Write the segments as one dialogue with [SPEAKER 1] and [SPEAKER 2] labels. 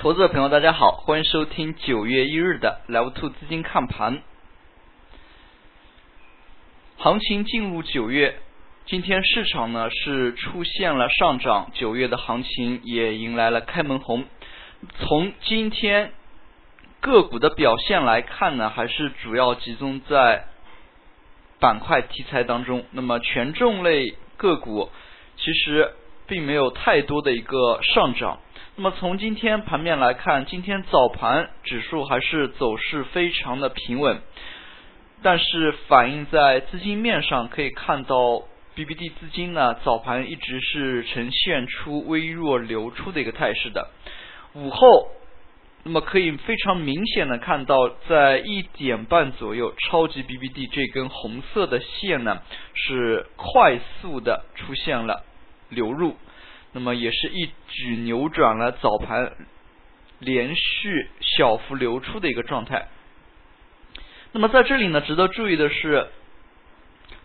[SPEAKER 1] 投资者朋友，大家好，欢迎收听九月一日的 Level Two 资金看盘。行情进入九月，今天市场呢是出现了上涨，九月的行情也迎来了开门红。从今天个股的表现来看呢，还是主要集中在板块题材当中。那么权重类个股其实并没有太多的一个上涨。那么从今天盘面来看，今天早盘指数还是走势非常的平稳，但是反映在资金面上可以看到，BBD 资金呢早盘一直是呈现出微弱流出的一个态势的。午后，那么可以非常明显的看到，在一点半左右，超级 BBD 这根红色的线呢是快速的出现了流入。那么也是一举扭转了早盘连续小幅流出的一个状态。那么在这里呢，值得注意的是，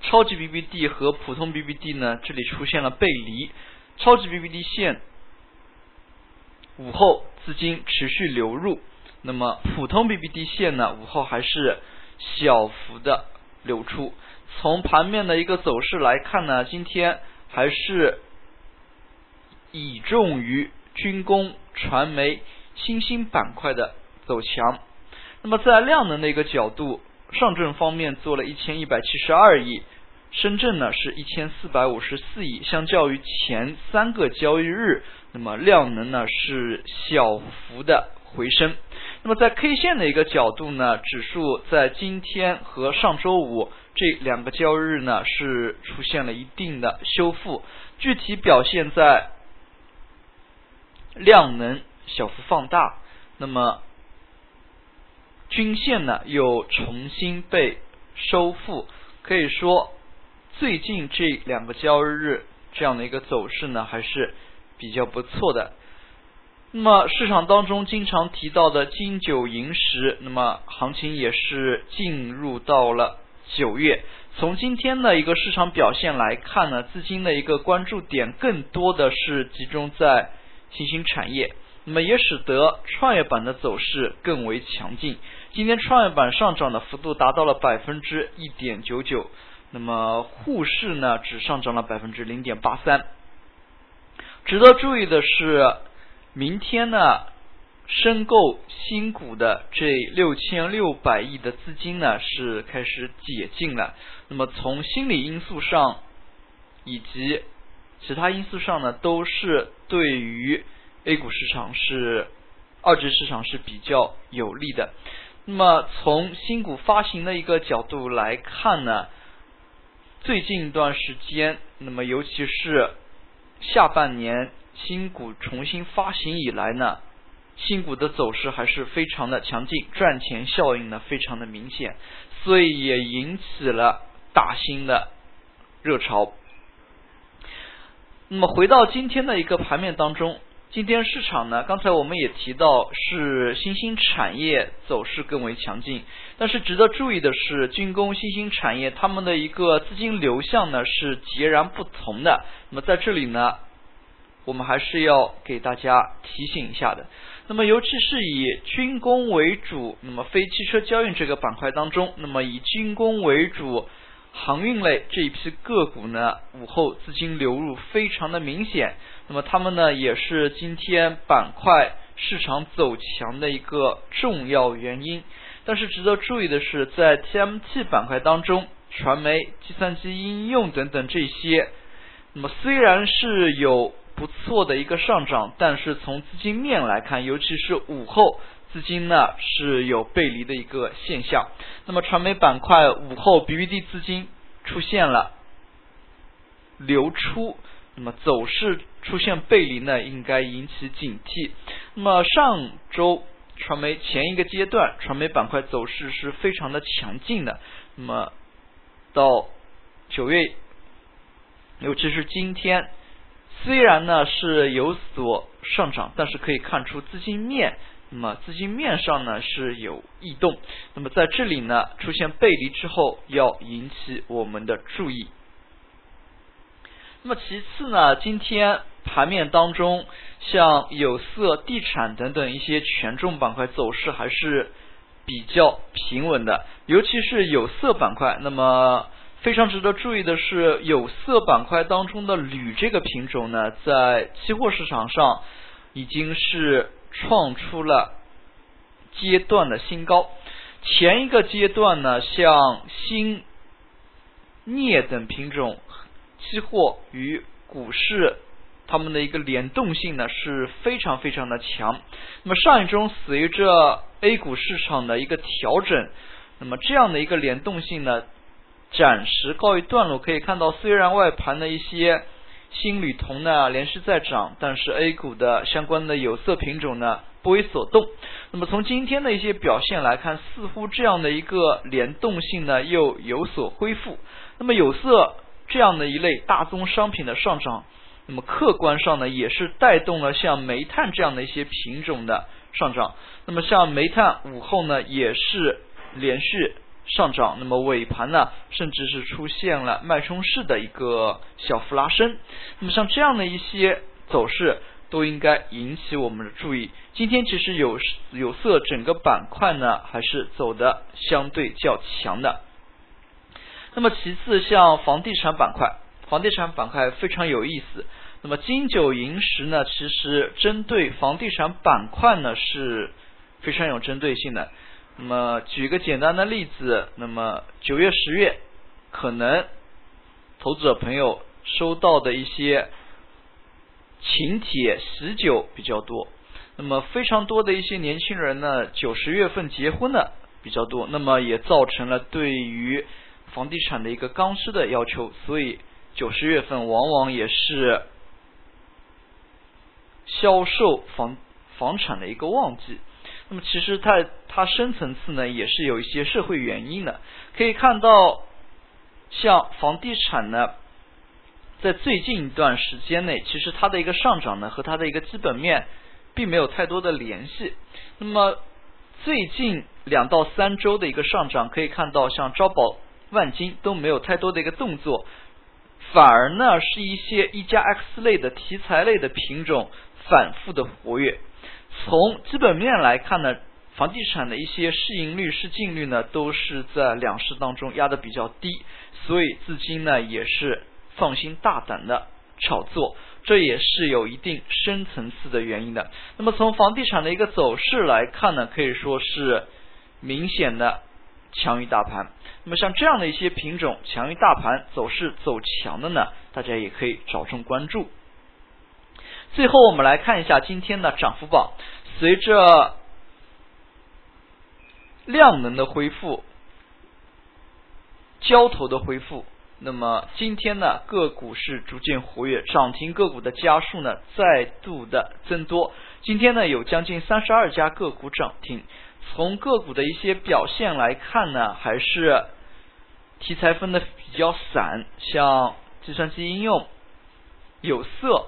[SPEAKER 1] 超级 BBD 和普通 BBD 呢，这里出现了背离。超级 BBD 线午后资金持续流入，那么普通 BBD 线呢，午后还是小幅的流出。从盘面的一个走势来看呢，今天还是。倚重于军工、传媒、新兴板块的走强。那么在量能的一个角度，上证方面做了一千一百七十二亿，深圳呢是一千四百五十四亿。相较于前三个交易日，那么量能呢是小幅的回升。那么在 K 线的一个角度呢，指数在今天和上周五这两个交易日呢是出现了一定的修复，具体表现在。量能小幅放大，那么均线呢又重新被收复，可以说最近这两个交易日这样的一个走势呢还是比较不错的。那么市场当中经常提到的金九银十，那么行情也是进入到了九月。从今天的一个市场表现来看呢，资金的一个关注点更多的是集中在。新兴产业，那么也使得创业板的走势更为强劲。今天创业板上涨的幅度达到了百分之一点九九，那么沪市呢只上涨了百分之零点八三。值得注意的是，明天呢申购新股的这六千六百亿的资金呢是开始解禁了。那么从心理因素上以及其他因素上呢，都是对于 A 股市场是二级市场是比较有利的。那么从新股发行的一个角度来看呢，最近一段时间，那么尤其是下半年新股重新发行以来呢，新股的走势还是非常的强劲，赚钱效应呢非常的明显，所以也引起了大新的热潮。那么回到今天的一个盘面当中，今天市场呢，刚才我们也提到是新兴产业走势更为强劲，但是值得注意的是，军工新兴产业他们的一个资金流向呢是截然不同的。那么在这里呢，我们还是要给大家提醒一下的。那么尤其是以军工为主，那么非汽车交运这个板块当中，那么以军工为主。航运类这一批个股呢，午后资金流入非常的明显，那么他们呢也是今天板块市场走强的一个重要原因。但是值得注意的是，在 TMT 板块当中，传媒、计算机应用等等这些，那么虽然是有不错的一个上涨，但是从资金面来看，尤其是午后。资金呢是有背离的一个现象，那么传媒板块午后 BBD 资金出现了流出，那么走势出现背离呢，应该引起警惕。那么上周传媒前一个阶段，传媒板块走势是非常的强劲的，那么到九月，尤其是今天，虽然呢是有所上涨，但是可以看出资金面。那么资金面上呢是有异动，那么在这里呢出现背离之后要引起我们的注意。那么其次呢，今天盘面当中像有色、地产等等一些权重板块走势还是比较平稳的，尤其是有色板块。那么非常值得注意的是，有色板块当中的铝这个品种呢，在期货市场上已经是创出了阶段的新高。前一个阶段呢，像锌、镍等品种期货与股市。它们的一个联动性呢是非常非常的强。那么上一周随着 A 股市场的一个调整，那么这样的一个联动性呢暂时告一段落。可以看到，虽然外盘的一些锌、铝、铜呢连续在涨，但是 A 股的相关的有色品种呢不为所动。那么从今天的一些表现来看，似乎这样的一个联动性呢又有所恢复。那么有色这样的一类大宗商品的上涨。那么客观上呢，也是带动了像煤炭这样的一些品种的上涨。那么像煤炭午后呢，也是连续上涨。那么尾盘呢，甚至是出现了脉冲式的一个小幅拉升。那么像这样的一些走势，都应该引起我们的注意。今天其实有有色整个板块呢，还是走的相对较强的。那么其次，像房地产板块。房地产板块非常有意思。那么金九银十呢，其实针对房地产板块呢是非常有针对性的。那么举个简单的例子，那么九月、十月可能投资者朋友收到的一些请帖、喜酒比较多。那么非常多的一些年轻人呢，九十月份结婚的比较多，那么也造成了对于房地产的一个刚需的要求，所以。九十月份往往也是销售房房产的一个旺季。那么其实它它深层次呢也是有一些社会原因的。可以看到，像房地产呢，在最近一段时间内，其实它的一个上涨呢和它的一个基本面并没有太多的联系。那么最近两到三周的一个上涨，可以看到像招宝万金都没有太多的一个动作。反而呢，是一些一加 X 类的题材类的品种反复的活跃。从基本面来看呢，房地产的一些市盈率、市净率呢，都是在两市当中压的比较低，所以资金呢也是放心大胆的炒作，这也是有一定深层次的原因的。那么从房地产的一个走势来看呢，可以说是明显的强于大盘。那么像这样的一些品种强于大盘走势走强的呢，大家也可以着重关注。最后我们来看一下今天的涨幅榜，随着量能的恢复、交投的恢复，那么今天呢个股是逐渐活跃，涨停个股的家数呢再度的增多。今天呢有将近三十二家个股涨停。从个股的一些表现来看呢，还是。题材分的比较散，像计算机应用、有色、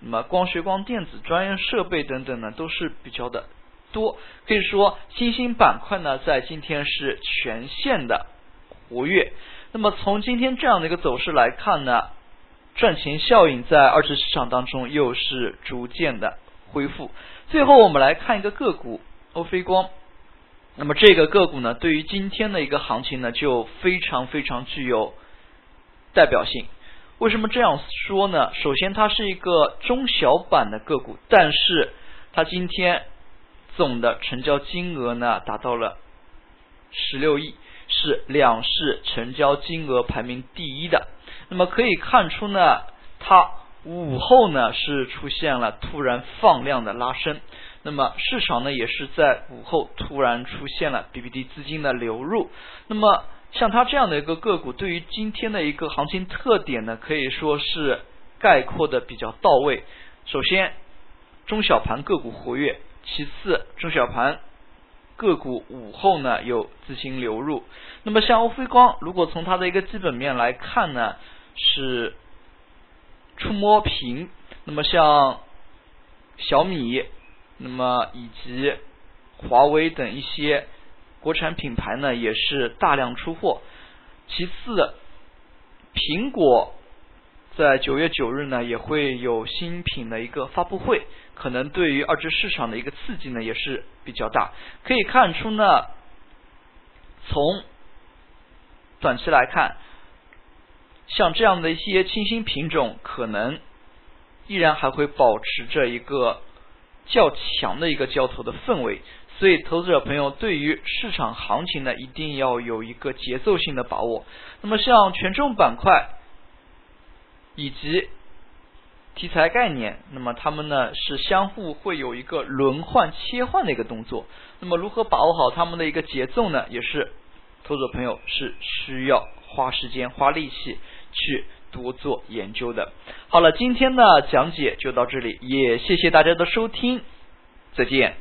[SPEAKER 1] 那么光学光电子、专业设备等等呢，都是比较的多。可以说，新兴板块呢，在今天是全线的活跃。那么从今天这样的一个走势来看呢，赚钱效应在二级市场当中又是逐渐的恢复。最后，我们来看一个个股，欧菲光。那么这个个股呢，对于今天的一个行情呢，就非常非常具有代表性。为什么这样说呢？首先，它是一个中小板的个股，但是它今天总的成交金额呢，达到了十六亿，是两市成交金额排名第一的。那么可以看出呢，它午后呢是出现了突然放量的拉升。那么市场呢，也是在午后突然出现了 BBD 资金的流入。那么像它这样的一个个股，对于今天的一个行情特点呢，可以说是概括的比较到位。首先，中小盘个股活跃；其次，中小盘个股午后呢有资金流入。那么像欧菲光，如果从它的一个基本面来看呢，是触摸屏。那么像小米。那么以及华为等一些国产品牌呢，也是大量出货。其次，苹果在九月九日呢，也会有新品的一个发布会，可能对于二级市场的一个刺激呢，也是比较大。可以看出呢，从短期来看，像这样的一些清新品种，可能依然还会保持着一个较强的一个交投的氛围。所以，投资者朋友对于市场行情呢，一定要有一个节奏性的把握。那么，像权重板块以及题材概念，那么它们呢是相互会有一个轮换切换的一个动作。那么，如何把握好它们的一个节奏呢？也是投资者朋友是需要花时间、花力气去多做研究的。好了，今天的讲解就到这里，也谢谢大家的收听，再见。